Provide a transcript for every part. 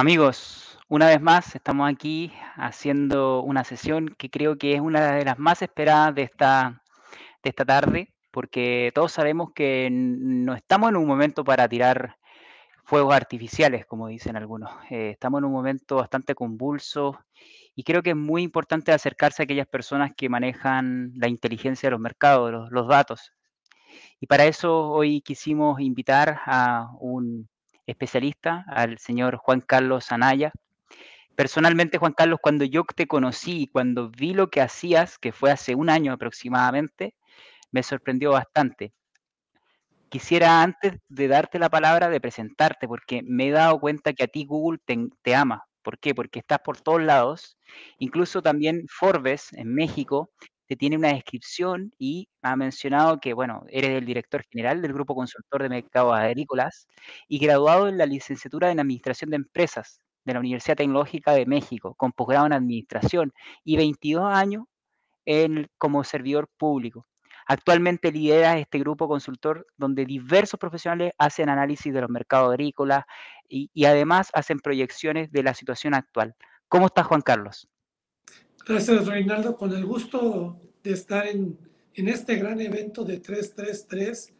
Amigos, una vez más estamos aquí haciendo una sesión que creo que es una de las más esperadas de esta, de esta tarde, porque todos sabemos que no estamos en un momento para tirar fuegos artificiales, como dicen algunos. Eh, estamos en un momento bastante convulso y creo que es muy importante acercarse a aquellas personas que manejan la inteligencia de los mercados, los, los datos. Y para eso hoy quisimos invitar a un especialista, al señor Juan Carlos Anaya. Personalmente, Juan Carlos, cuando yo te conocí, cuando vi lo que hacías, que fue hace un año aproximadamente, me sorprendió bastante. Quisiera antes de darte la palabra, de presentarte, porque me he dado cuenta que a ti Google te, te ama. ¿Por qué? Porque estás por todos lados. Incluso también Forbes en México tiene una descripción y ha mencionado que, bueno, eres el director general del Grupo Consultor de Mercados Agrícolas y graduado en la licenciatura en Administración de Empresas de la Universidad Tecnológica de México, con posgrado en Administración y 22 años como servidor público. Actualmente lidera este grupo consultor donde diversos profesionales hacen análisis de los mercados agrícolas y, y además hacen proyecciones de la situación actual. ¿Cómo estás, Juan Carlos? Gracias, Reinaldo. Con el gusto de estar en, este gran evento de 333,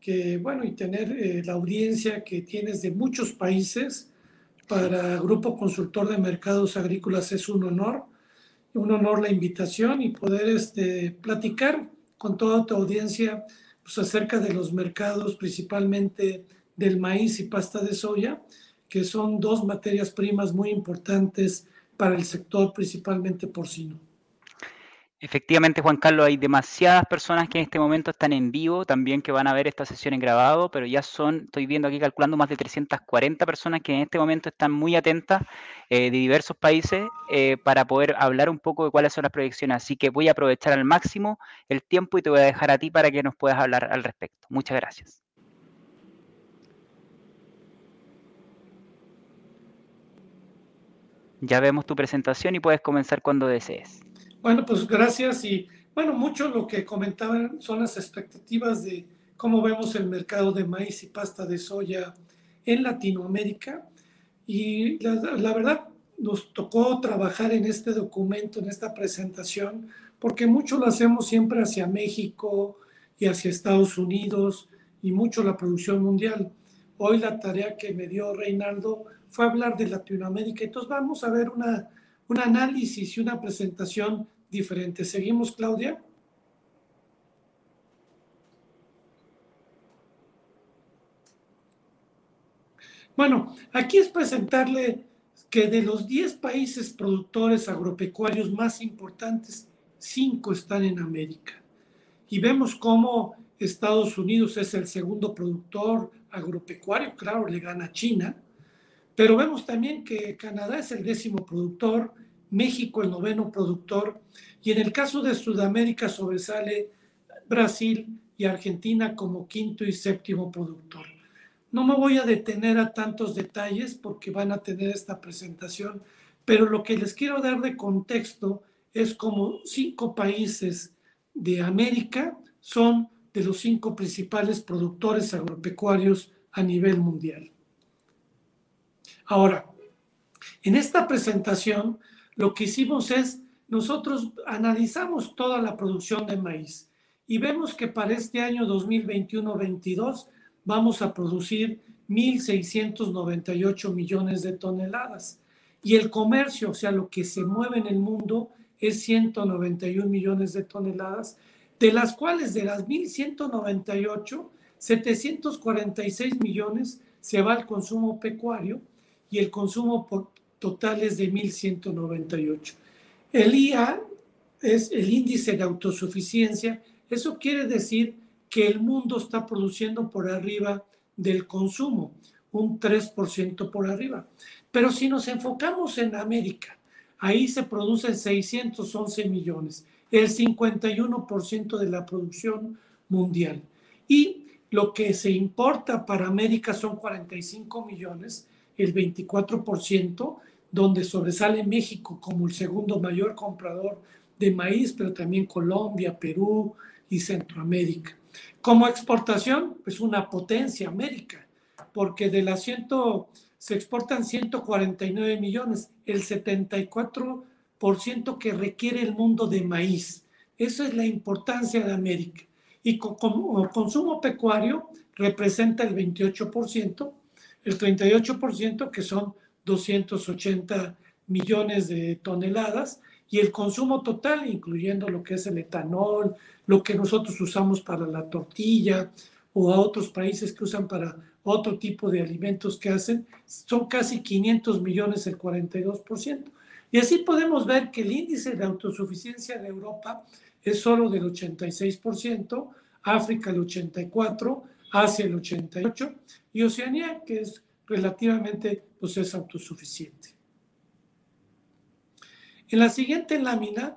que bueno, y tener eh, la audiencia que tienes de muchos países para Grupo Consultor de Mercados Agrícolas es un honor, un honor la invitación y poder este, platicar con toda tu audiencia pues, acerca de los mercados, principalmente del maíz y pasta de soya, que son dos materias primas muy importantes para el sector principalmente porcino. Efectivamente, Juan Carlos, hay demasiadas personas que en este momento están en vivo, también que van a ver esta sesión en grabado, pero ya son, estoy viendo aquí calculando, más de 340 personas que en este momento están muy atentas eh, de diversos países eh, para poder hablar un poco de cuáles son las proyecciones. Así que voy a aprovechar al máximo el tiempo y te voy a dejar a ti para que nos puedas hablar al respecto. Muchas gracias. Ya vemos tu presentación y puedes comenzar cuando desees. Bueno, pues gracias y bueno, mucho lo que comentaban son las expectativas de cómo vemos el mercado de maíz y pasta de soya en Latinoamérica y la, la verdad nos tocó trabajar en este documento, en esta presentación, porque mucho lo hacemos siempre hacia México y hacia Estados Unidos y mucho la producción mundial. Hoy la tarea que me dio Reinaldo fue hablar de Latinoamérica. Entonces vamos a ver una, un análisis y una presentación diferente. ¿Seguimos, Claudia? Bueno, aquí es presentarle que de los 10 países productores agropecuarios más importantes, 5 están en América. Y vemos cómo Estados Unidos es el segundo productor agropecuario, claro, le gana a China, pero vemos también que Canadá es el décimo productor, México el noveno productor, y en el caso de Sudamérica sobresale Brasil y Argentina como quinto y séptimo productor. No me voy a detener a tantos detalles porque van a tener esta presentación, pero lo que les quiero dar de contexto es como cinco países de América son de los cinco principales productores agropecuarios a nivel mundial. Ahora, en esta presentación lo que hicimos es, nosotros analizamos toda la producción de maíz y vemos que para este año 2021-22 vamos a producir 1.698 millones de toneladas. Y el comercio, o sea, lo que se mueve en el mundo, es 191 millones de toneladas, de las cuales de las 1.198, 746 millones se va al consumo pecuario y el consumo total es de 1.198. El IA es el índice de autosuficiencia. Eso quiere decir que el mundo está produciendo por arriba del consumo, un 3% por arriba. Pero si nos enfocamos en América, ahí se producen 611 millones, el 51% de la producción mundial. Y lo que se importa para América son 45 millones, el 24%, donde sobresale México como el segundo mayor comprador de maíz, pero también Colombia, Perú y Centroamérica. Como exportación, es una potencia América, porque de las 100 se exportan 149 millones, el 74% que requiere el mundo de maíz. Esa es la importancia de América. Y como consumo pecuario representa el 28%, el 38% que son 280 millones de toneladas y el consumo total, incluyendo lo que es el etanol, lo que nosotros usamos para la tortilla o a otros países que usan para otro tipo de alimentos que hacen, son casi 500 millones, el 42%. Y así podemos ver que el índice de autosuficiencia de Europa es solo del 86%, África el 84%, Asia el 88% y Oceanía, que es relativamente, pues es autosuficiente. En la siguiente lámina,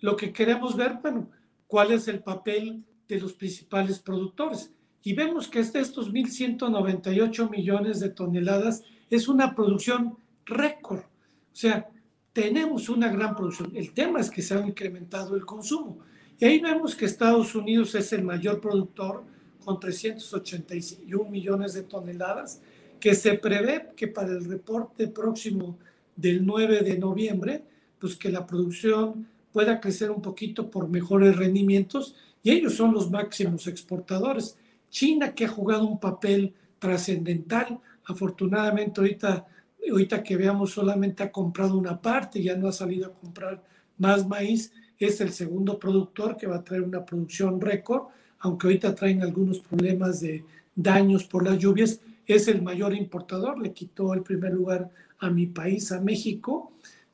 lo que queremos ver, bueno, cuál es el papel de los principales productores. Y vemos que de estos 1.198 millones de toneladas es una producción récord. O sea, tenemos una gran producción. El tema es que se ha incrementado el consumo. Y ahí vemos que Estados Unidos es el mayor productor con 381 millones de toneladas, que se prevé que para el reporte próximo del 9 de noviembre pues que la producción pueda crecer un poquito por mejores rendimientos y ellos son los máximos exportadores. China que ha jugado un papel trascendental, afortunadamente ahorita, ahorita que veamos solamente ha comprado una parte, ya no ha salido a comprar más maíz, es el segundo productor que va a traer una producción récord, aunque ahorita traen algunos problemas de daños por las lluvias, es el mayor importador, le quitó el primer lugar a mi país, a México,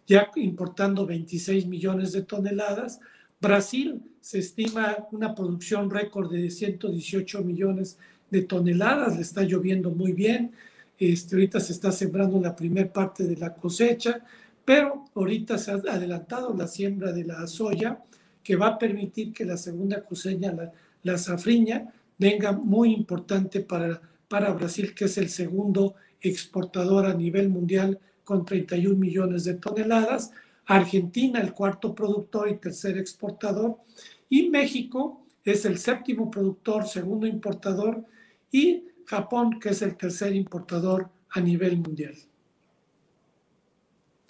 ya importando 26 millones de toneladas. Brasil se estima una producción récord de 118 millones de toneladas, le está lloviendo muy bien. Este, ahorita se está sembrando la primera parte de la cosecha, pero ahorita se ha adelantado la siembra de la soya, que va a permitir que la segunda cosecha, la, la safriña, venga muy importante para, para Brasil, que es el segundo exportador a nivel mundial con 31 millones de toneladas, Argentina el cuarto productor y tercer exportador, y México es el séptimo productor, segundo importador, y Japón que es el tercer importador a nivel mundial.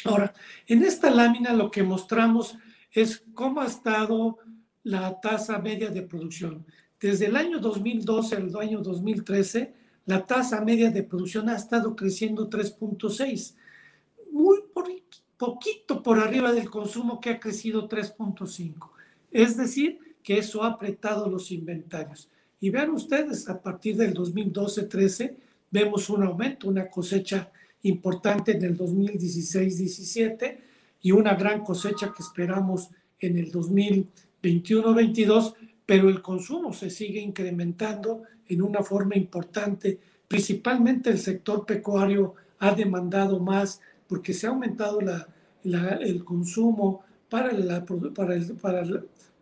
Ahora, en esta lámina lo que mostramos es cómo ha estado la tasa media de producción. Desde el año 2012 al año 2013, la tasa media de producción ha estado creciendo 3.6 muy poquito por arriba del consumo que ha crecido 3.5. Es decir, que eso ha apretado los inventarios. Y vean ustedes, a partir del 2012-13 vemos un aumento, una cosecha importante en el 2016-17 y una gran cosecha que esperamos en el 2021-22, pero el consumo se sigue incrementando en una forma importante. Principalmente el sector pecuario ha demandado más porque se ha aumentado el consumo para, para, el,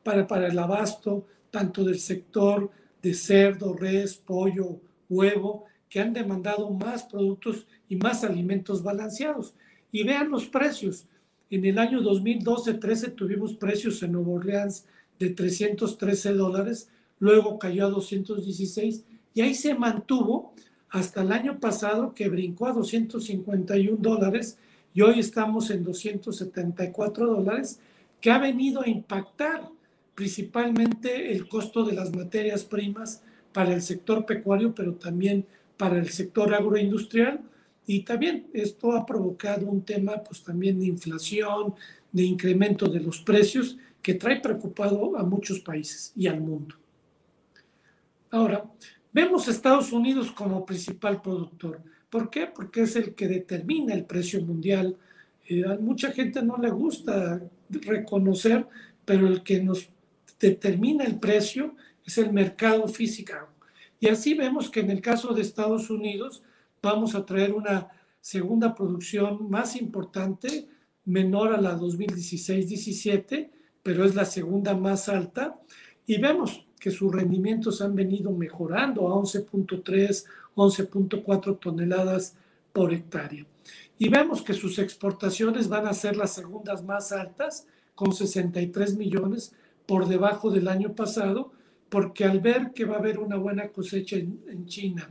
para, para, el abasto tanto del sector de cerdo, res, pollo, huevo, que han demandado más productos y más alimentos balanceados. Y vean los precios. En el año 2012-13 tuvimos precios en Nueva Orleans de 313 dólares, luego cayó a 216 y ahí se mantuvo hasta el año pasado que brincó a 251 dólares y hoy estamos en 274 dólares, que ha venido a impactar principalmente el costo de las materias primas para el sector pecuario, pero también para el sector agroindustrial. Y también esto ha provocado un tema pues también de inflación, de incremento de los precios, que trae preocupado a muchos países y al mundo. Ahora, Vemos a Estados Unidos como principal productor. ¿Por qué? Porque es el que determina el precio mundial. Eh, a mucha gente no le gusta reconocer, pero el que nos determina el precio es el mercado físico. Y así vemos que en el caso de Estados Unidos vamos a traer una segunda producción más importante, menor a la 2016-17, pero es la segunda más alta. Y vemos que sus rendimientos han venido mejorando a 11.3, 11.4 toneladas por hectárea. Y vemos que sus exportaciones van a ser las segundas más altas, con 63 millones por debajo del año pasado, porque al ver que va a haber una buena cosecha en, China,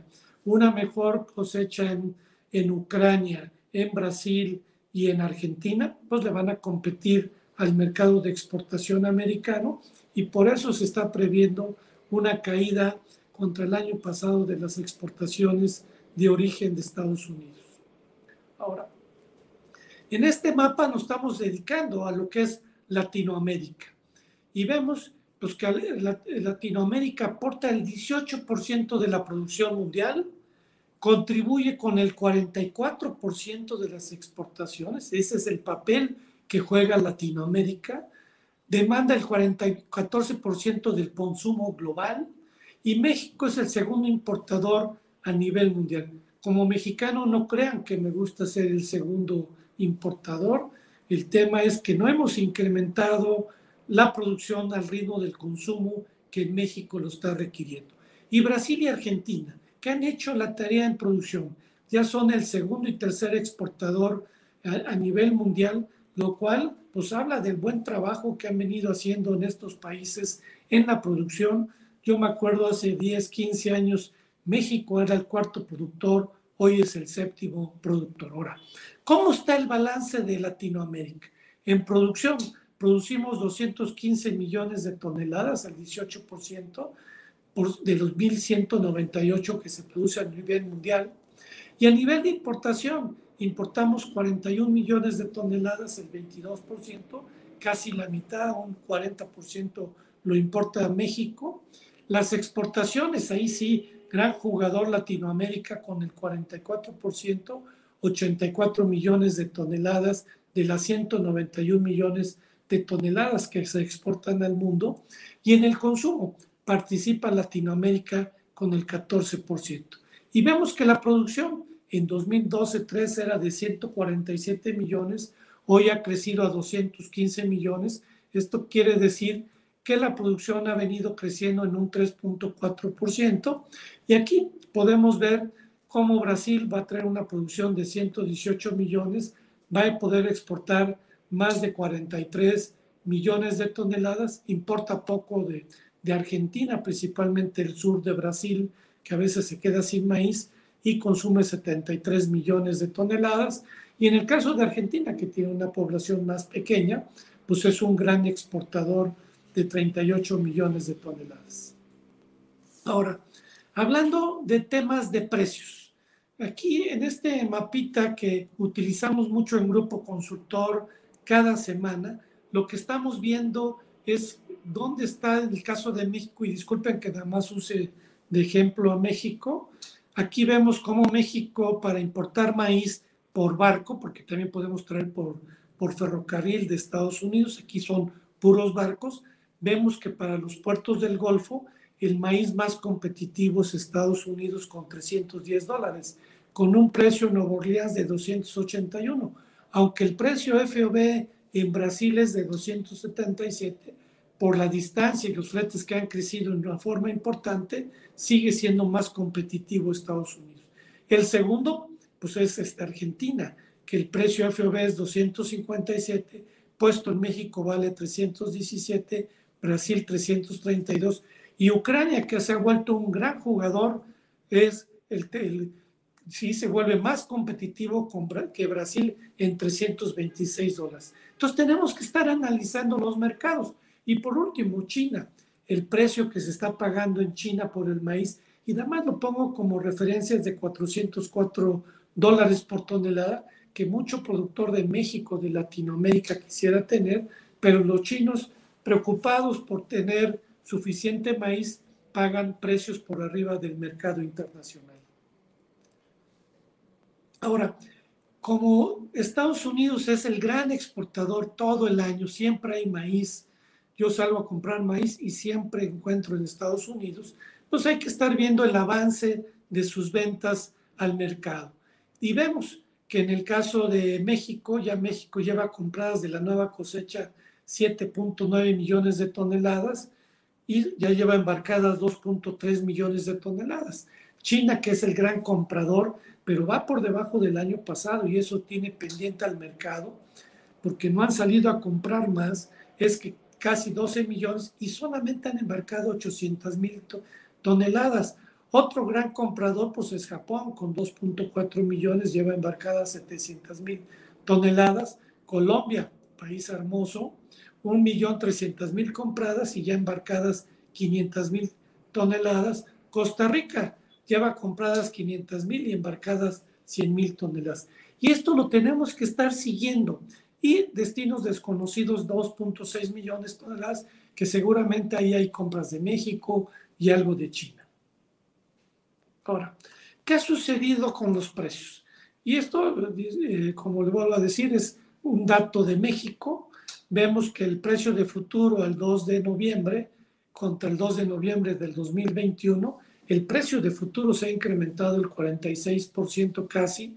una mejor cosecha en, en Ucrania, en Brasil y en Argentina, pues le van a competir al mercado de exportación americano y por eso se está previendo una caída contra el año pasado de las exportaciones de origen de Estados Unidos. Ahora, en este mapa nos estamos dedicando a lo que es Latinoamérica y vemos pues, que Latinoamérica aporta el 18% de la producción mundial, contribuye con el 44% de las exportaciones, ese es el papel que juega Latinoamérica, demanda el 14% del consumo global y México es el segundo importador a nivel mundial. Como mexicano no crean que me gusta ser el segundo importador, el tema es que no hemos incrementado la producción al ritmo del consumo que México lo está requiriendo. Y Brasil y Argentina, que han hecho la tarea en producción, ya son el segundo y tercer exportador a, nivel mundial, lo cual pues habla del buen trabajo que han venido haciendo en estos países en la producción. Yo me acuerdo hace 10, 15 años, México era el cuarto productor, hoy es el séptimo productor. Ahora, ¿cómo está el balance de Latinoamérica? En producción, producimos 215 millones de toneladas, al 18% de los 1.198 que se produce a nivel mundial. Y a nivel de importación, importamos 41 millones de toneladas, el 22%, casi la mitad, un 40% lo importa a México. Las exportaciones, ahí sí, gran jugador Latinoamérica con el 44%, 84 millones de toneladas de las 191 millones de toneladas que se exportan al mundo. Y en el consumo participa Latinoamérica con el 14%. Y vemos que la producción en 2012-13 era de 147 millones, hoy ha crecido a 215 millones. Esto quiere decir que la producción ha venido creciendo en un 3.4%. Y aquí podemos ver cómo Brasil va a traer una producción de 118 millones, va a poder exportar más de 43 millones de toneladas, importa poco de, de Argentina, principalmente el sur de Brasil, que a veces se queda sin maíz, y consume 73 millones de toneladas. Y en el caso de Argentina, que tiene una población más pequeña, pues es un gran exportador de 38 millones de toneladas. Ahora, hablando de temas de precios, aquí en este mapita que utilizamos mucho en Grupo Consultor cada semana, lo que estamos viendo es dónde está el caso de México, y disculpen que nada más use de ejemplo a México, Aquí vemos cómo México para importar maíz por barco, porque también podemos traer por, por ferrocarril de Estados Unidos, aquí son puros barcos, vemos que para los puertos del Golfo el maíz más competitivo es Estados Unidos con 310 dólares, con un precio en Nueva Orleans de 281, aunque el precio FOB en Brasil es de 277, por la distancia y los fletes que han crecido en una forma importante, sigue siendo más competitivo Estados Unidos. El segundo, pues es esta Argentina, que el precio FOB es 257, puesto en México vale 317, Brasil 332 y Ucrania, que se ha vuelto un gran jugador, es el, el sí se vuelve más competitivo que Brasil en 326 dólares. Entonces tenemos que estar analizando los mercados. Y por último, China, el precio que se está pagando en China por el maíz, y nada más lo pongo como referencias de 404 dólares por tonelada, que mucho productor de México, de Latinoamérica quisiera tener, pero los chinos, preocupados por tener suficiente maíz, pagan precios por arriba del mercado internacional. Ahora, como Estados Unidos es el gran exportador todo el año, siempre hay maíz, yo salgo a comprar maíz y siempre encuentro en Estados Unidos, pues hay que estar viendo el avance de sus ventas al mercado. Y vemos que en el caso de México, ya México lleva compradas de la nueva cosecha 7.9 millones de toneladas y ya lleva embarcadas 2.3 millones de toneladas. China, que es el gran comprador, pero va por debajo del año pasado y eso tiene pendiente al mercado, porque no han salido a comprar más, es que casi 12 millones y solamente han embarcado 800 mil toneladas. Otro gran comprador pues es Japón, con 2.4 millones, lleva embarcadas 700 mil toneladas. Colombia, país hermoso, 1.300.000 compradas y ya embarcadas 500.000 toneladas. Costa Rica lleva compradas 500.000 y embarcadas 100.000 toneladas. Y esto lo tenemos que estar siguiendo. Y destinos desconocidos, 2.6 millones de toneladas, que seguramente ahí hay compras de México y algo de China. Ahora, ¿qué ha sucedido con los precios? Y esto, eh, como le vuelvo a decir, es un dato de México. Vemos que el precio de futuro el 2 de noviembre contra el 2 de noviembre del 2021, el precio de futuro se ha incrementado el 46% casi,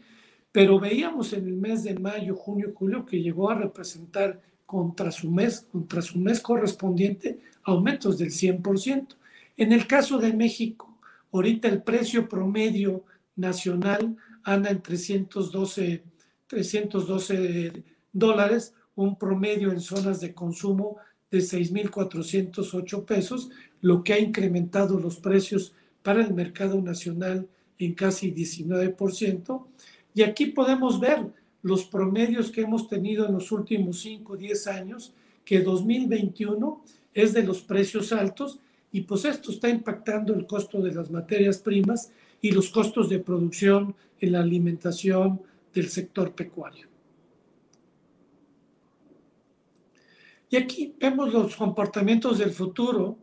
pero veíamos en el mes de mayo, junio, julio que llegó a representar contra su mes, contra su mes correspondiente aumentos del 100%. En el caso de México, ahorita el precio promedio nacional anda en 312, 312 dólares, un promedio en zonas de consumo de 6.408 pesos, lo que ha incrementado los precios para el mercado nacional en casi 19%. Y aquí podemos ver los promedios que hemos tenido en los últimos 5 o 10 años, que 2021 es de los precios altos y pues esto está impactando el costo de las materias primas y los costos de producción en la alimentación del sector pecuario. Y aquí vemos los comportamientos del futuro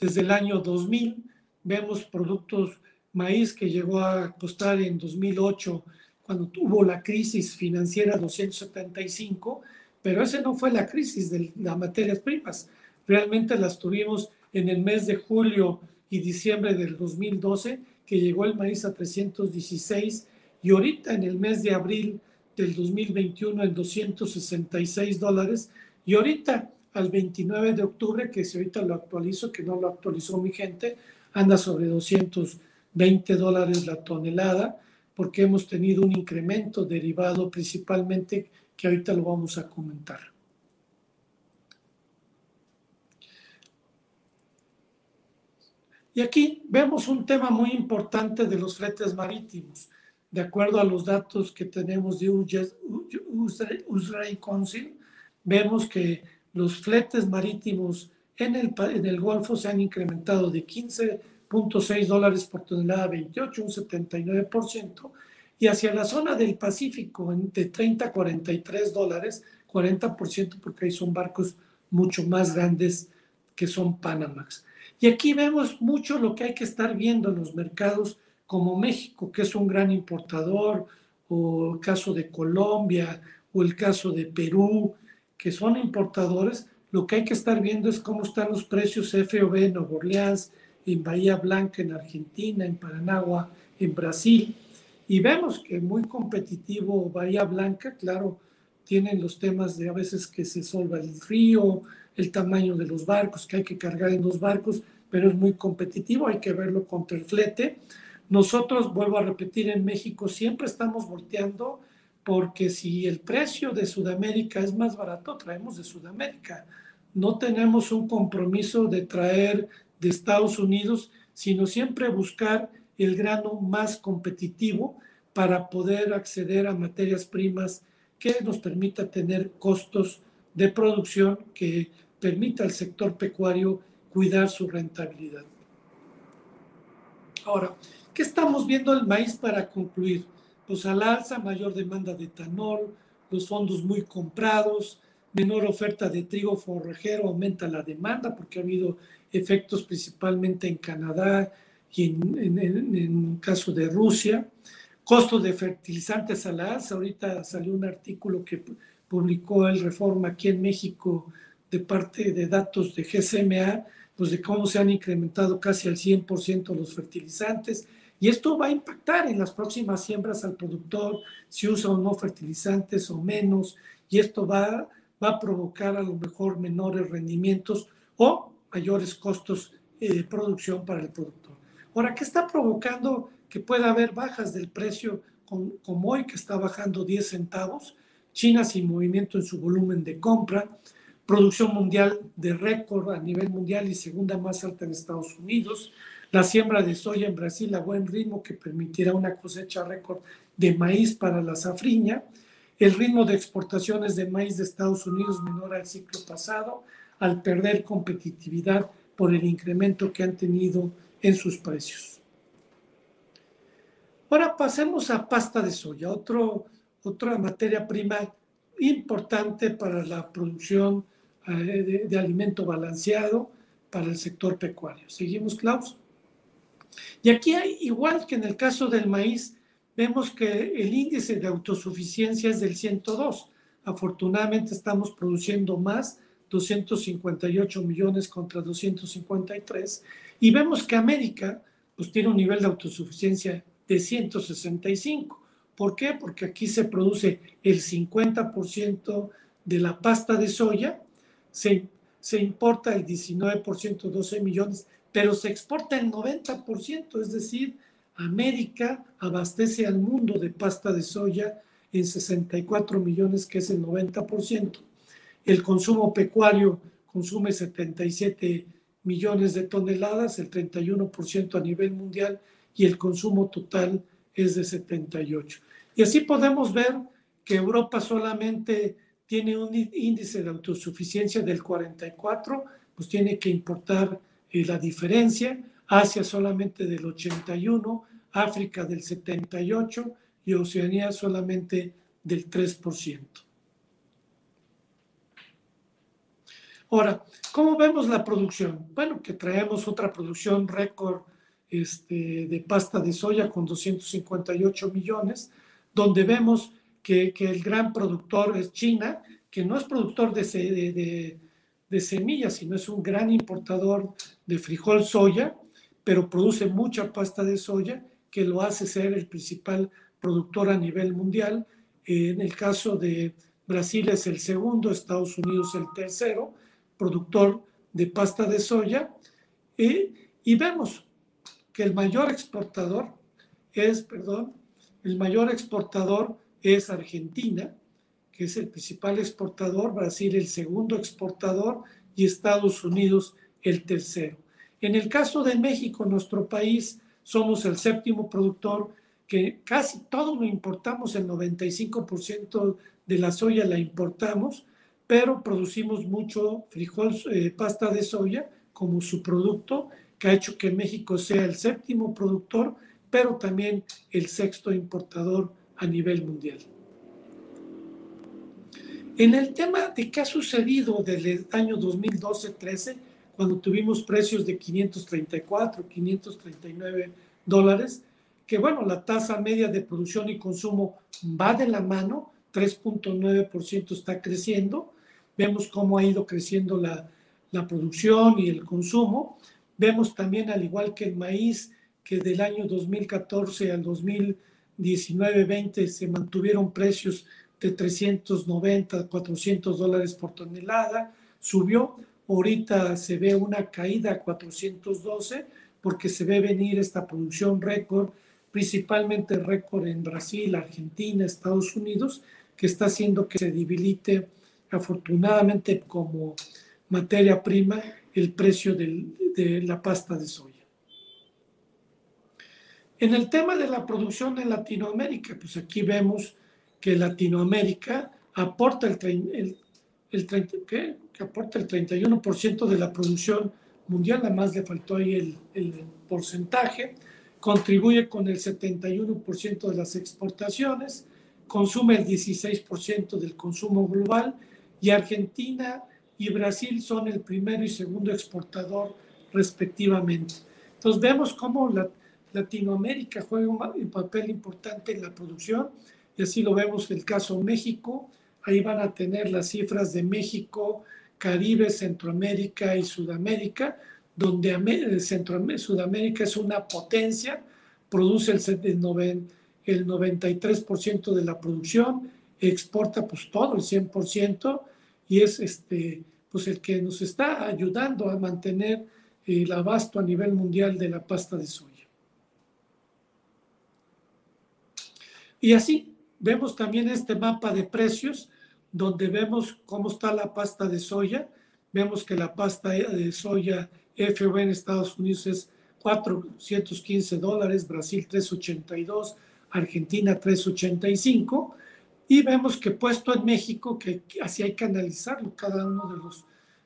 desde el año 2000. Vemos productos maíz que llegó a costar en 2008 cuando tuvo la crisis financiera 275, pero esa no fue la crisis de las materias primas. Realmente las tuvimos en el mes de julio y diciembre del 2012, que llegó el maíz a 316, y ahorita en el mes de abril del 2021 en 266 dólares, y ahorita al 29 de octubre, que si ahorita lo actualizo, que no lo actualizó mi gente, anda sobre 220 dólares la tonelada, porque hemos tenido un incremento derivado principalmente que ahorita lo vamos a comentar. Y aquí vemos un tema muy importante de los fletes marítimos. De acuerdo a los datos que tenemos de Israel Council, vemos que los fletes marítimos en el, en el Golfo se han incrementado de 15.6 dólares por tonelada a 28, un 79%, y hacia la zona del Pacífico de 30 a 43 dólares, 40% porque ahí son barcos mucho más grandes que son Panamax. Y aquí vemos mucho lo que hay que estar viendo en los mercados como México, que es un gran importador, o el caso de Colombia, o el caso de Perú, que son importadores, lo que hay que estar viendo es cómo están los precios FOB en Nueva Orleans, en Bahía Blanca, en Argentina, en Paranagua, en Brasil. Y vemos que muy competitivo Bahía Blanca, claro, tienen los temas de a veces que se solva el río, el tamaño de los barcos, que hay que cargar en los barcos, pero es muy competitivo, hay que verlo contra el flete. Nosotros, vuelvo a repetir, en México siempre estamos volteando porque si el precio de Sudamérica es más barato, traemos de Sudamérica. No tenemos un compromiso de traer de Estados Unidos, sino siempre buscar el grano más competitivo para poder acceder a materias primas que nos permita tener costos de producción que permita al sector pecuario cuidar su rentabilidad. Ahora, ¿qué estamos viendo el maíz para concluir? pues al alza, mayor demanda de etanol, los fondos muy comprados, menor oferta de trigo forrajero, aumenta la demanda porque ha habido efectos principalmente en Canadá y en, en, caso de Rusia. Costos de fertilizantes a la alza. Ahorita salió un artículo que publicó el Reforma aquí en México de parte de datos de GSMA, pues de cómo se han incrementado casi al 100% los fertilizantes y esto va a impactar en las próximas siembras al productor, si usa o no fertilizantes o menos, y esto va, va a provocar a lo mejor menores rendimientos o mayores costos de producción para el productor. Ahora, ¿qué está provocando que pueda haber bajas del precio como hoy, que está bajando 10 centavos? China sin movimiento en su volumen de compra, producción mundial de récord a nivel mundial y segunda más alta en Estados Unidos, la siembra de soya en Brasil a buen ritmo que permitirá una cosecha récord de maíz para la safriña, el ritmo de exportaciones de maíz de Estados Unidos menor al ciclo pasado al perder competitividad por el incremento que han tenido en sus precios. Ahora pasemos a pasta de soya, otro, otra materia prima importante para la producción eh, de, de, alimento balanceado para el sector pecuario. ¿Seguimos, Klaus? Y aquí hay, igual que en el caso del maíz, vemos que el índice de autosuficiencia es del 102. Afortunadamente estamos produciendo más, 258 millones contra 253, y vemos que América pues, tiene un nivel de autosuficiencia de 165. ¿Por qué? Porque aquí se produce el 50% de la pasta de soya, se, se importa el 19%, 12 millones, pero se exporta el 90%, es decir, América abastece al mundo de pasta de soya en 64 millones, que es el 90%. El consumo pecuario consume 77 millones de toneladas, el 31% a nivel mundial, y el consumo total es de 78. Y así podemos ver que Europa solamente tiene un índice de autosuficiencia del 44, pues tiene que importar eh, la diferencia, Asia solamente del 81, África del 78 y Oceanía solamente del 3%. Ahora, ¿cómo vemos la producción? Bueno, que traemos otra producción récord este, de pasta de soya con 258 millones, donde vemos que, el gran productor es China, que no es productor de, de semillas, sino es un gran importador de frijol soya, pero produce mucha pasta de soya que lo hace ser el principal productor a nivel mundial. en el caso de Brasil es el segundo, Estados Unidos el tercero, productor de pasta de soya. y vemos que el mayor exportador es, perdón, el mayor exportador es Argentina, que es el principal exportador, Brasil el segundo exportador y Estados Unidos el tercero. En el caso de México, nuestro país, somos el séptimo productor que casi todo lo importamos, el 95% de la soya la importamos, pero producimos mucho frijol, eh, pasta de soya como su producto, que ha hecho que México sea el séptimo productor, pero también el sexto importador a nivel mundial. En el tema de qué ha sucedido desde el año 2012-13, cuando tuvimos precios de 534, 539 dólares, que bueno, la tasa media de producción y consumo va de la mano, 3.9% está creciendo, vemos cómo ha ido creciendo la, la producción y el consumo, vemos también al igual que el maíz, que del año 2014 al 2019-20 se mantuvieron precios de 390, 400 dólares por tonelada, subió, ahorita se ve una caída a 412 porque se ve venir esta producción récord, principalmente récord en Brasil, Argentina, Estados Unidos, que está haciendo que se debilite afortunadamente como materia prima el precio de la pasta de soya. En el tema de la producción en Latinoamérica, pues aquí vemos que Latinoamérica aporta el, el, que aporta el 31% de la producción mundial, además le faltó ahí el, el porcentaje, contribuye con el 71% de las exportaciones, consume el 16% del consumo global y Argentina y Brasil son el primero y segundo exportador respectivamente. Entonces vemos cómo la, Latinoamérica juega un papel importante en la producción y así lo vemos en el caso México, ahí van a tener las cifras de México, Caribe, Centroamérica y Sudamérica, donde Centro, Sudamérica es una potencia, produce el, el 93% de la producción, exporta pues todo, el 100%, y es este, pues el que nos está ayudando a mantener el abasto a nivel mundial de la pasta de soya. Y así, vemos también este mapa de precios, donde vemos cómo está la pasta de soya. Vemos que la pasta de soya FOB en Estados Unidos es 415 dólares, Brasil 382, Argentina 385. Y vemos que puesto en México, que así hay que analizarlo, cada uno de los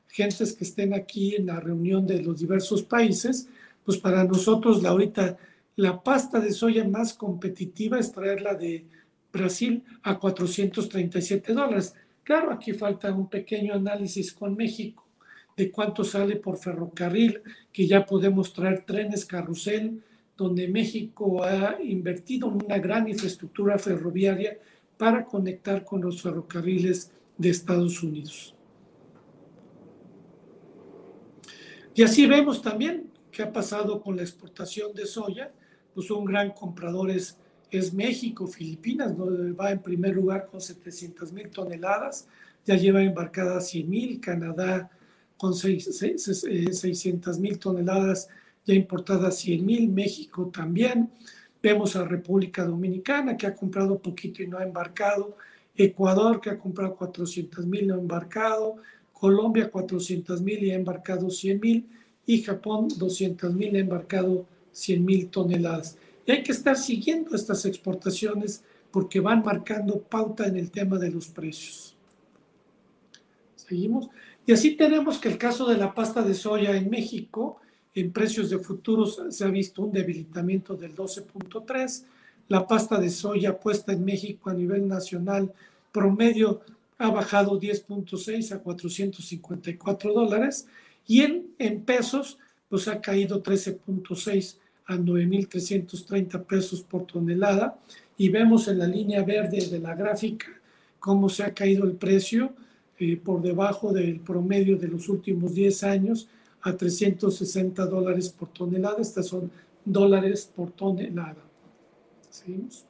gentes que estén aquí en la reunión de los diversos países, pues para nosotros la ahorita la pasta de soya más competitiva es traerla de Brasil a 437 dólares. Claro, aquí falta un pequeño análisis con México de cuánto sale por ferrocarril, que ya podemos traer trenes carrusel, donde México ha invertido en una gran infraestructura ferroviaria para conectar con los ferrocarriles de Estados Unidos. Y así vemos también qué ha pasado con la exportación de soya, pues un gran comprador es, es México, Filipinas, donde va en primer lugar con 700 mil toneladas, ya lleva embarcadas 100 mil, Canadá con 600 mil toneladas ya importadas 100 mil, México también. Vemos a República Dominicana que ha comprado poquito y no ha embarcado, Ecuador que ha comprado 400 mil, no ha embarcado, Colombia 400 mil y ha embarcado 100 mil, y Japón 200 mil, ha embarcado 100 mil toneladas. Y hay que estar siguiendo estas exportaciones porque van marcando pauta en el tema de los precios. Seguimos. Y así tenemos que el caso de la pasta de soya en México, en precios de futuros se ha visto un debilitamiento del 12.3. La pasta de soya puesta en México a nivel nacional promedio ha bajado 10.6 a 454 dólares y en, en pesos pues ha caído 13.6 a 9.330 pesos por tonelada y vemos en la línea verde de la gráfica cómo se ha caído el precio eh, por debajo del promedio de los últimos 10 años a 360 dólares por tonelada. Estas son dólares por tonelada. ¿Seguimos?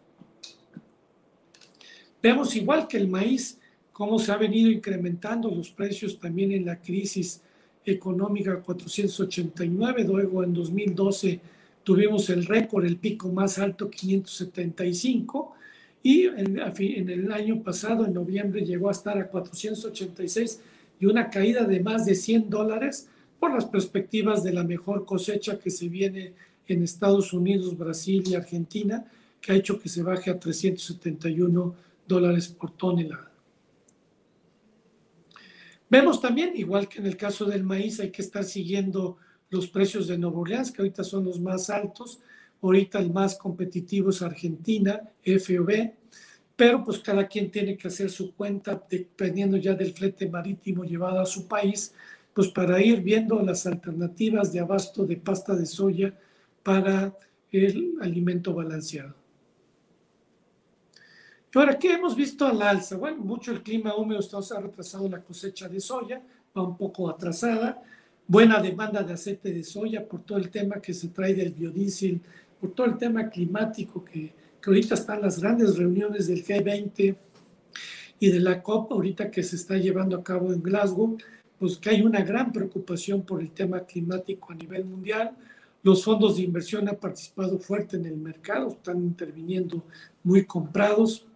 Vemos igual que el maíz, cómo se ha venido incrementando los precios también en la crisis económica 489, luego en 2012 tuvimos el récord, el pico más alto 575 y en, el año pasado, en noviembre, llegó a estar a 486 y una caída de más de 100 dólares por las perspectivas de la mejor cosecha que se viene en Estados Unidos, Brasil y Argentina, que ha hecho que se baje a 371 dólares por tonelada. Vemos también, igual que en el caso del maíz, hay que estar siguiendo los precios de Nuevo Orleans, que ahorita son los más altos, Ahorita el más competitivo es Argentina, FOB, pero pues cada quien tiene que hacer su cuenta dependiendo ya del flete marítimo llevado a su país, pues para ir viendo las alternativas de abasto de pasta de soya para el alimento balanceado. Y ahora, ¿qué hemos visto al alza? Bueno, mucho el clima húmedo ha retrasado la cosecha de soya, va un poco atrasada, buena demanda de aceite de soya por todo el tema que se trae del biodiesel por todo el tema climático que, que ahorita están las grandes reuniones del G20 y de la COP ahorita que se está llevando a cabo en Glasgow, pues que hay una gran preocupación por el tema climático a nivel mundial. Los fondos de inversión han participado fuerte en el mercado, están interviniendo muy comprados.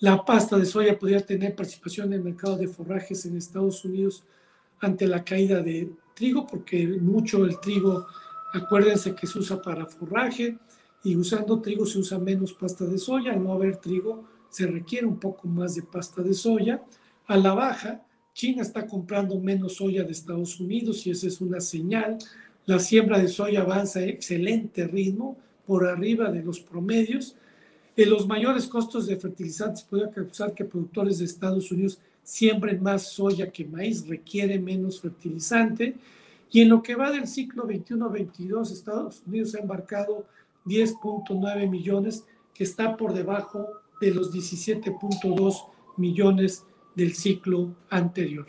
La pasta de soya podría tener participación en el mercado de forrajes en Estados Unidos ante la caída de trigo, porque mucho el trigo Acuérdense que se usa para forraje y usando trigo se usa menos pasta de soya. Al no haber trigo se requiere un poco más de pasta de soya. A la baja, China está comprando menos soya de Estados Unidos y esa es una señal. La siembra de soya avanza a excelente ritmo, por arriba de los promedios. En los mayores costos de fertilizantes puede causar que productores de Estados Unidos siembren más soya que maíz, requiere menos fertilizante y en lo que va del ciclo 21-22, Estados Unidos ha embarcado 10.9 millones, que está por debajo de los 17.2 millones del ciclo anterior.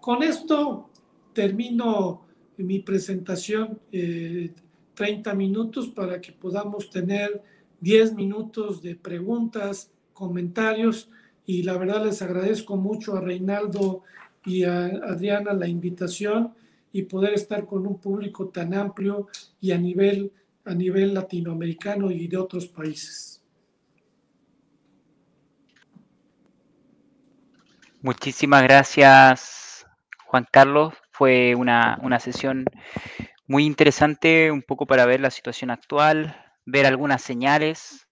Con esto termino mi presentación, 30 eh, minutos para que podamos tener 10 minutos de preguntas, comentarios y la verdad les agradezco mucho a Reinaldo y a Adriana la invitación y poder estar con un público tan amplio y a nivel, a nivel latinoamericano y de otros países. Muchísimas gracias, Juan Carlos. Fue una, una sesión muy interesante, un poco para ver la situación actual, ver algunas señales,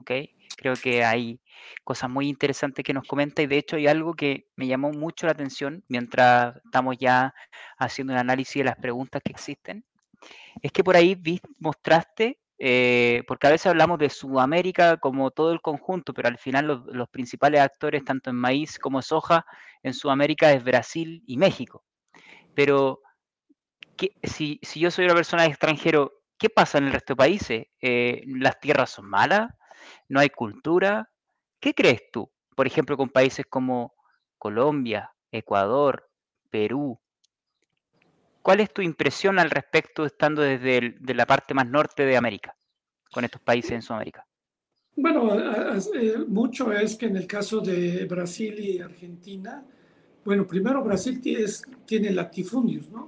¿ok? Creo que hay cosas muy interesantes que nos comenta y de hecho hay algo que me llamó mucho la atención mientras estamos ya haciendo un análisis de las preguntas que existen. Es que por ahí mostraste, eh, porque a veces hablamos de Sudamérica como todo el conjunto, pero al final los, principales actores, tanto en maíz como soja, en Sudamérica es Brasil y México. Pero si, si, yo soy una persona extranjero, ¿qué pasa en el resto de países? Eh, ¿Las tierras son malas? ¿No hay cultura? ¿Qué crees tú? Por ejemplo, con países como Colombia, Ecuador, Perú. ¿Cuál es tu impresión al respecto estando desde el, de la parte más norte de América, con estos países en Sudamérica? Bueno, eh, mucho es que en el caso de Brasil y Argentina, bueno, primero Brasil tiene, tiene latifundios, ¿no?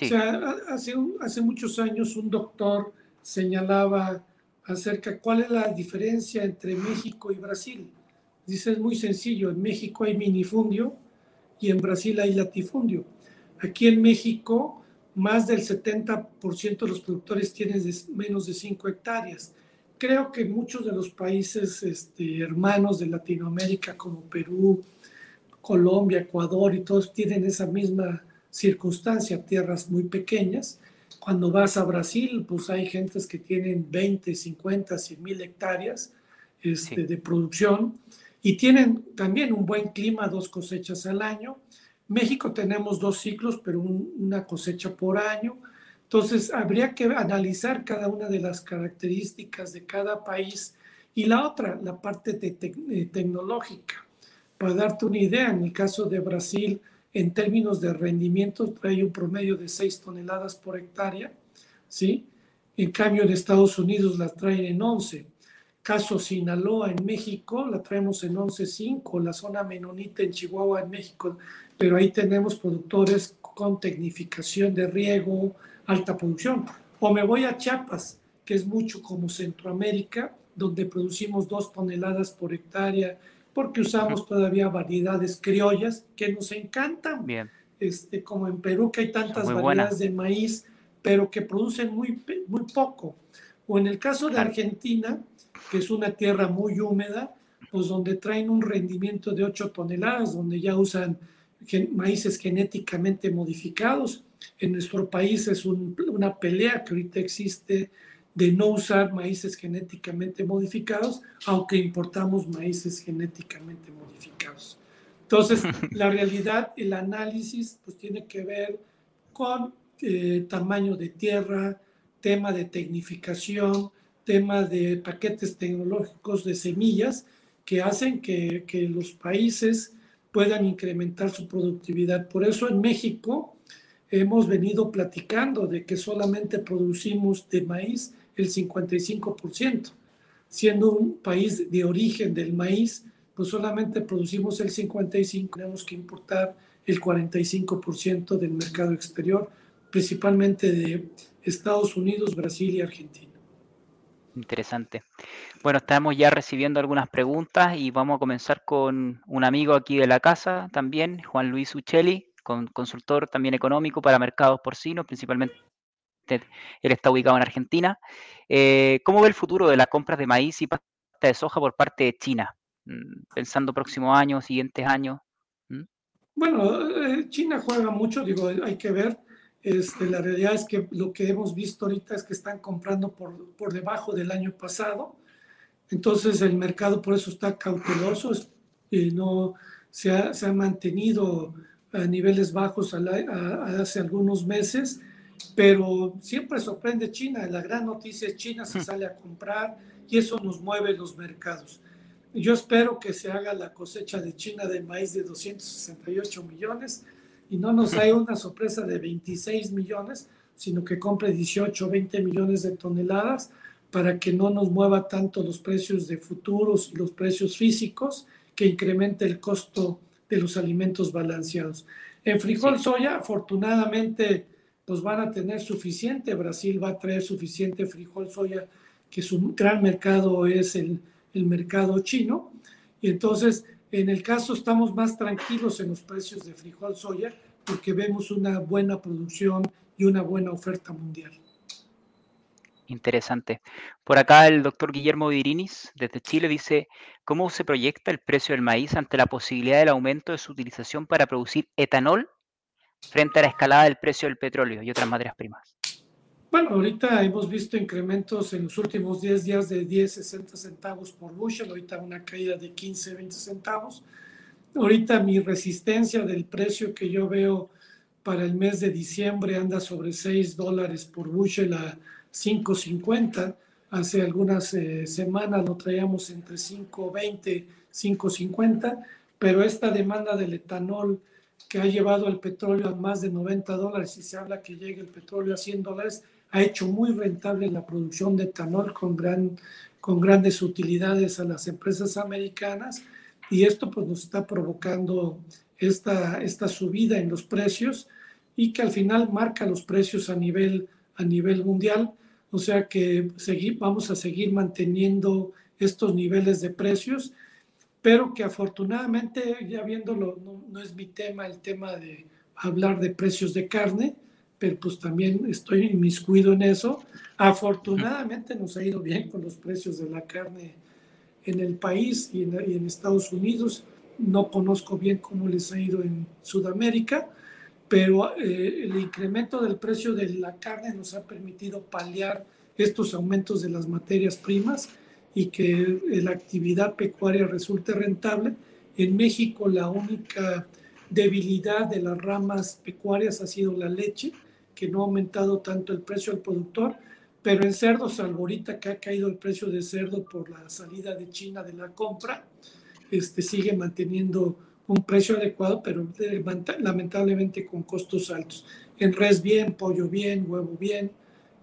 O sea, hace, hace muchos años un doctor señalaba acerca cuál es la diferencia entre México y Brasil. Dice, es muy sencillo, en México hay minifundio y en Brasil hay latifundio. Aquí en México, más del 70% de los productores tienen menos de 5 hectáreas. Creo que muchos de los países este, hermanos de Latinoamérica, como Perú, Colombia, Ecuador y todos, tienen esa misma circunstancia, tierras muy pequeñas. Cuando vas a Brasil, pues hay gentes que tienen 20, 50, 100 mil hectáreas este, de producción y tienen también un buen clima, dos cosechas al año. México tenemos dos ciclos, pero una cosecha por año. Entonces, habría que analizar cada una de las características de cada país. Y la otra, la parte de tecnológica. Para darte una idea, en el caso de Brasil, en términos de rendimiento trae un promedio de 6 toneladas por hectárea, ¿sí? En cambio en Estados Unidos la traen en 11. Caso Sinaloa en México la traemos en 11.5, la zona menonita en Chihuahua en México, pero ahí tenemos productores con tecnificación de riego, alta producción. O me voy a Chiapas, que es mucho como Centroamérica, donde producimos 2 toneladas por hectárea porque usamos todavía variedades criollas que nos encantan. Bien. Este, como en Perú, que hay tantas variedades de maíz, pero que producen muy, muy poco. O en el caso de Argentina, que es una tierra muy húmeda, pues donde traen un rendimiento de 8 toneladas, donde ya usan maíces genéticamente modificados. En nuestro país es una pelea que ahorita existe de no usar maíces genéticamente modificados, aunque importamos maíces genéticamente modificados. Entonces, la realidad, el análisis, pues tiene que ver con eh, tamaño de tierra, tema de tecnificación, tema de paquetes tecnológicos de semillas que hacen que, que los países puedan incrementar su productividad. Por eso en México hemos venido platicando de que solamente producimos de maíz el 55%. Siendo un país de origen del maíz, pues solamente producimos el 55%, tenemos que importar el 45% del mercado exterior, principalmente de Estados Unidos, Brasil y Argentina. Interesante. Bueno, estamos ya recibiendo algunas preguntas y vamos a comenzar con un amigo aquí de la casa también, Juan Luis Uccelli, consultor también económico para mercados porcinos, principalmente él está ubicado en Argentina. Eh, ¿Cómo ve el futuro de las compras de maíz y pasta de soja por parte de China? Mm, pensando próximos años, siguientes años. Bueno, eh, China juega mucho, digo, hay que ver. Este, la realidad es que lo que hemos visto ahorita es que están comprando por, por debajo del año pasado. Entonces el mercado por eso está cauteloso, y no se ha, se ha, mantenido a niveles bajos hace algunos meses pero siempre sorprende China. La gran noticia es China se hmm. sale a comprar y eso nos mueve los mercados. Yo espero que se haga la cosecha de China de maíz de 268 millones y no nos haya una sorpresa de 26 millones, sino que compre 18 o 20 millones de toneladas para que no nos mueva tanto los precios de futuros y los precios físicos, que incremente el costo de los alimentos balanceados. En frijol soya, afortunadamente, pues van a tener suficiente. Brasil va a traer suficiente frijol soya, que su gran mercado es el, el mercado chino. Y entonces En el caso estamos más tranquilos en los precios de frijol soya porque vemos una buena producción y una buena oferta mundial. Interesante. Por acá el doctor Guillermo Virinis, desde Chile, dice, ¿cómo se proyecta el precio del maíz ante la posibilidad del aumento de su utilización para producir etanol frente a la escalada del precio del petróleo y otras materias primas? Bueno, ahorita hemos visto incrementos en los últimos 10 días de 10, 60 centavos por bushel, ahorita una caída de 15, 20 centavos. Ahorita mi resistencia del precio que yo veo para el mes de diciembre anda sobre 6 dólares por bushel a 5.50. Hace algunas eh, semanas lo traíamos entre 5.20, 5.50, pero esta demanda del etanol que ha llevado el petróleo a más de 90 dólares y se habla que llegue el petróleo a 100 dólares, ha hecho muy rentable la producción de etanol con, gran, con grandes utilidades a las empresas americanas y esto pues nos está provocando esta, esta subida en los precios y que al final marca los precios a nivel, a nivel mundial. O sea que vamos a seguir manteniendo estos niveles de precios, pero que afortunadamente, ya viéndolo, no, no es mi tema el tema de hablar de precios de carne, pero pues también estoy inmiscuido en eso. Afortunadamente nos ha ido bien con los precios de la carne en el país y en, Estados Unidos. No conozco bien cómo les ha ido en Sudamérica, pero eh, el incremento del precio de la carne nos ha permitido paliar estos aumentos de las materias primas y que la actividad pecuaria resulte rentable. En México la única debilidad de las ramas pecuarias ha sido la leche que no ha aumentado tanto el precio al productor, pero en cerdo, salvo ahorita que ha caído el precio de cerdo por la salida de China de la compra, este, sigue manteniendo un precio adecuado, pero lamentablemente con costos altos. En res bien, pollo bien, huevo bien,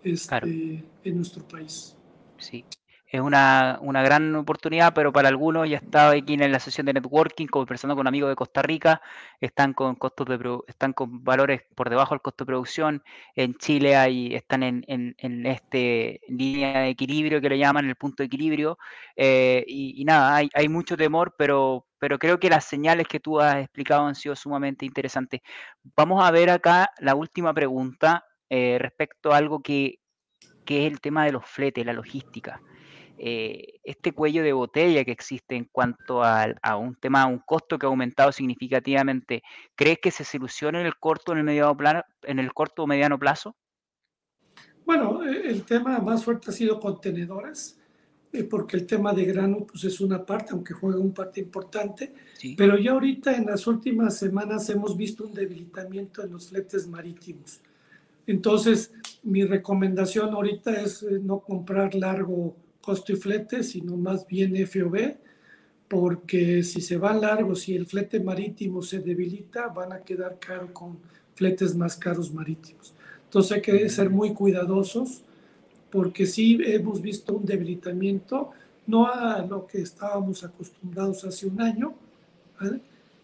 este, en nuestro país. Sí, es una, una, gran oportunidad, pero para algunos ya estaba aquí en la sesión de networking, conversando con amigos de Costa Rica, están con costos de están con valores por debajo del costo de producción. En Chile hay, están en, en, este línea de equilibrio que le llaman el punto de equilibrio. Eh, y, nada, hay, hay mucho temor, pero, pero creo que las señales que tú has explicado han sido sumamente interesantes. Vamos a ver acá la última pregunta eh, respecto a algo que, que es el tema de los fletes, la logística. Eh, este cuello de botella que existe en cuanto a, un tema, un costo que ha aumentado significativamente, ¿crees que se soluciona en el corto, en el mediano plano, en el corto o mediano plazo? Bueno, e, el tema más fuerte ha sido contenedores, eh, porque el tema de grano pues es una parte, aunque juega un parte importante, pero ya ahorita en las últimas semanas hemos visto un debilitamiento en los fletes marítimos. Entonces, mi recomendación ahorita es eh, no comprar largo costo y flete, sino más bien FOB, porque si se van largos y si el flete marítimo se debilita, van a quedar caro con fletes más caros marítimos. Entonces hay que ser muy cuidadosos, porque sí hemos visto un debilitamiento, no a lo que estábamos acostumbrados hace un año,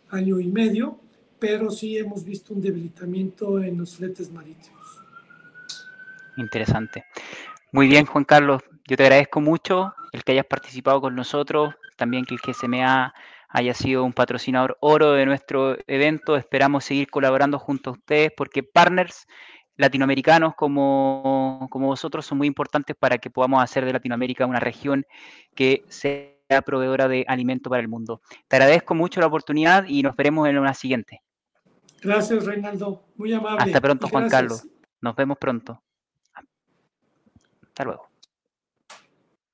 año y medio, pero sí hemos visto un debilitamiento en los fletes marítimos. Interesante. Muy bien, Juan Carlos. Yo te agradezco mucho el que hayas participado con nosotros, también que el GSMA haya sido un patrocinador oro de nuestro evento. Esperamos seguir colaborando junto a ustedes porque partners latinoamericanos como, como vosotros son muy importantes para que podamos hacer de Latinoamérica una región que sea proveedora de alimento para el mundo. Te agradezco mucho la oportunidad y nos veremos en una siguiente. Gracias, Reinaldo. Muy amable. Hasta pronto, Juan Carlos. Nos vemos pronto. Hasta luego.